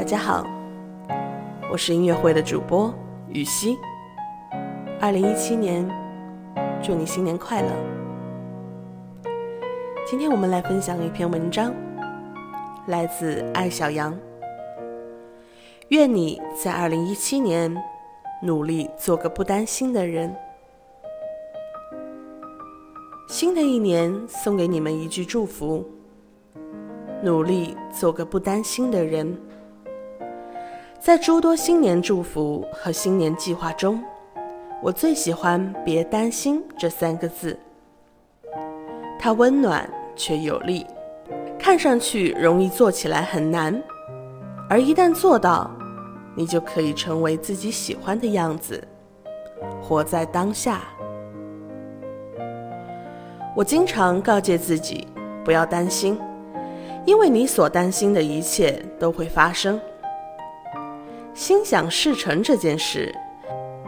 大家好，我是音乐会的主播雨熙。二零一七年，祝你新年快乐！今天我们来分享一篇文章，来自艾小羊。愿你在二零一七年努力做个不担心的人。新的一年，送给你们一句祝福：努力做个不担心的人。在诸多新年祝福和新年计划中，我最喜欢“别担心”这三个字。它温暖却有力，看上去容易做起来很难，而一旦做到，你就可以成为自己喜欢的样子，活在当下。我经常告诫自己不要担心，因为你所担心的一切都会发生。心想事成这件事，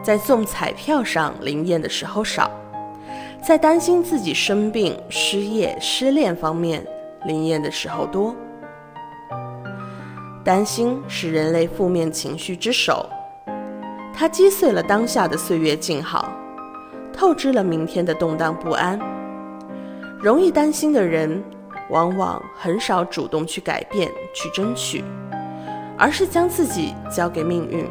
在中彩票上灵验的时候少，在担心自己生病、失业、失恋方面灵验的时候多。担心是人类负面情绪之首，它击碎了当下的岁月静好，透支了明天的动荡不安。容易担心的人，往往很少主动去改变、去争取。而是将自己交给命运，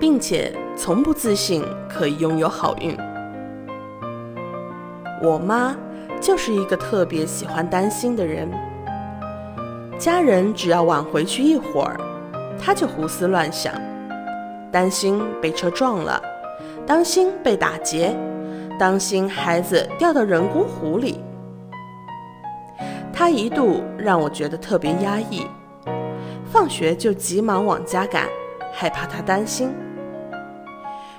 并且从不自信可以拥有好运。我妈就是一个特别喜欢担心的人，家人只要晚回去一会儿，她就胡思乱想，担心被车撞了，担心被打劫，担心孩子掉到人工湖里。她一度让我觉得特别压抑。放学就急忙往家赶，害怕他担心。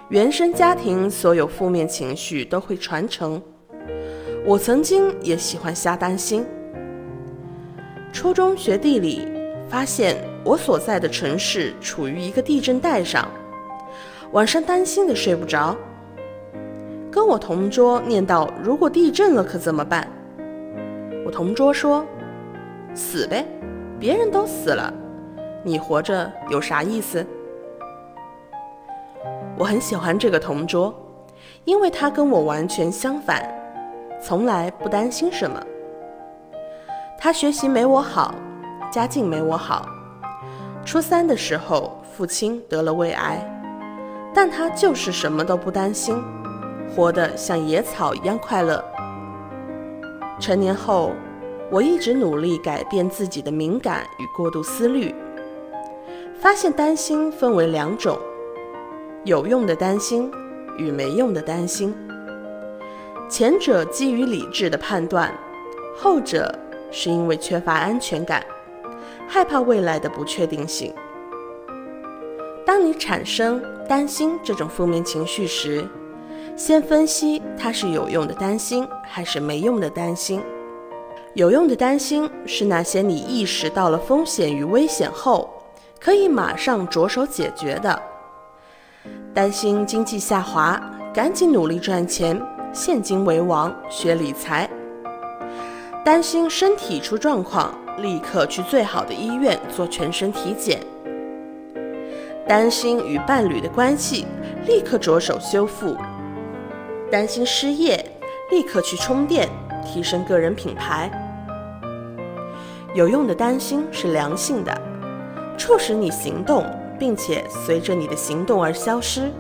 原生家庭所有负面情绪都会传承。我曾经也喜欢瞎担心。初中学地理，发现我所在的城市处于一个地震带上，晚上担心的睡不着。跟我同桌念叨：“如果地震了可怎么办？”我同桌说：“死呗，别人都死了。”你活着有啥意思？我很喜欢这个同桌，因为他跟我完全相反，从来不担心什么。他学习没我好，家境没我好。初三的时候，父亲得了胃癌，但他就是什么都不担心，活得像野草一样快乐。成年后，我一直努力改变自己的敏感与过度思虑。发现担心分为两种：有用的担心与没用的担心。前者基于理智的判断，后者是因为缺乏安全感，害怕未来的不确定性。当你产生担心这种负面情绪时，先分析它是有用的担心还是没用的担心。有用的担心是那些你意识到了风险与危险后。可以马上着手解决的，担心经济下滑，赶紧努力赚钱，现金为王，学理财；担心身体出状况，立刻去最好的医院做全身体检；担心与伴侣的关系，立刻着手修复；担心失业，立刻去充电，提升个人品牌。有用的担心是良性的。促使你行动，并且随着你的行动而消失。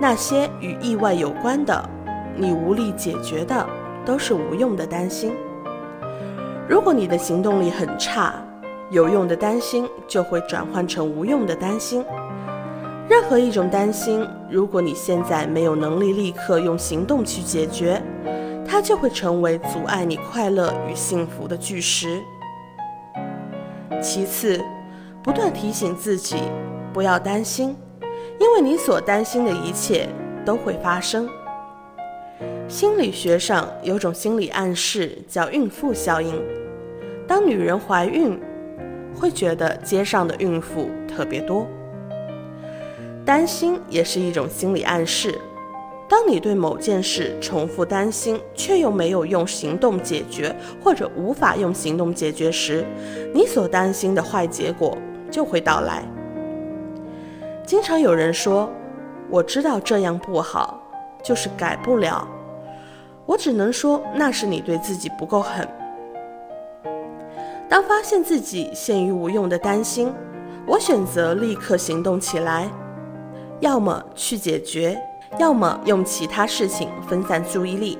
那些与意外有关的，你无力解决的，都是无用的担心。如果你的行动力很差，有用的担心就会转换成无用的担心。任何一种担心，如果你现在没有能力立刻用行动去解决，它就会成为阻碍你快乐与幸福的巨石。其次。不断提醒自己不要担心，因为你所担心的一切都会发生。心理学上有种心理暗示叫孕妇效应，当女人怀孕，会觉得街上的孕妇特别多。担心也是一种心理暗示，当你对某件事重复担心，却又没有用行动解决，或者无法用行动解决时，你所担心的坏结果。就会到来。经常有人说：“我知道这样不好，就是改不了。”我只能说，那是你对自己不够狠。当发现自己陷于无用的担心，我选择立刻行动起来，要么去解决，要么用其他事情分散注意力，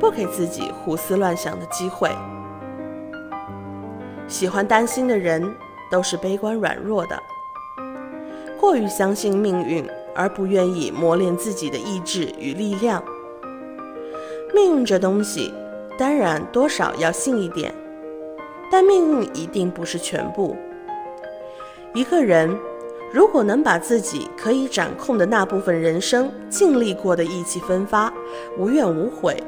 不给自己胡思乱想的机会。喜欢担心的人都是悲观软弱的，过于相信命运而不愿意磨练自己的意志与力量。命运这东西，当然多少要信一点，但命运一定不是全部。一个人如果能把自己可以掌控的那部分人生尽力过的意气风发、无怨无悔，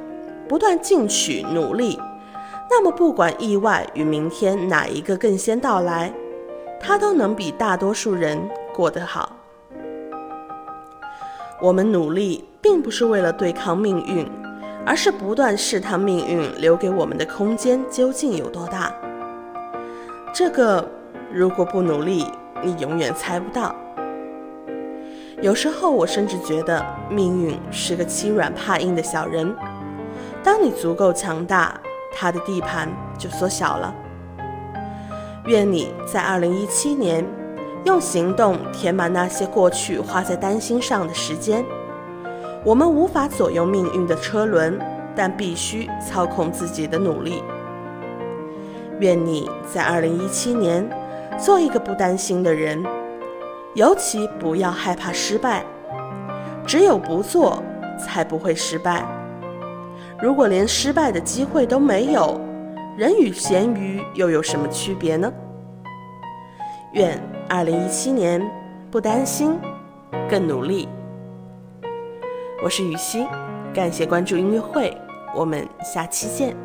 不断进取努力，那么不管意外与明天哪一个更先到来，他都能比大多数人过得好。我们努力，并不是为了对抗命运。而是不断试探命运留给我们的空间究竟有多大。这个如果不努力，你永远猜不到。有时候我甚至觉得命运是个欺软怕硬的小人。当你足够强大，他的地盘就缩小了。愿你在二零一七年用行动填满那些过去花在担心上的时间。我们无法左右命运的车轮，但必须操控自己的努力。愿你在二零一七年做一个不担心的人，尤其不要害怕失败。只有不做，才不会失败。如果连失败的机会都没有，人与咸鱼又有什么区别呢？愿二零一七年不担心，更努力。我是雨欣，感谢关注音乐会，我们下期见。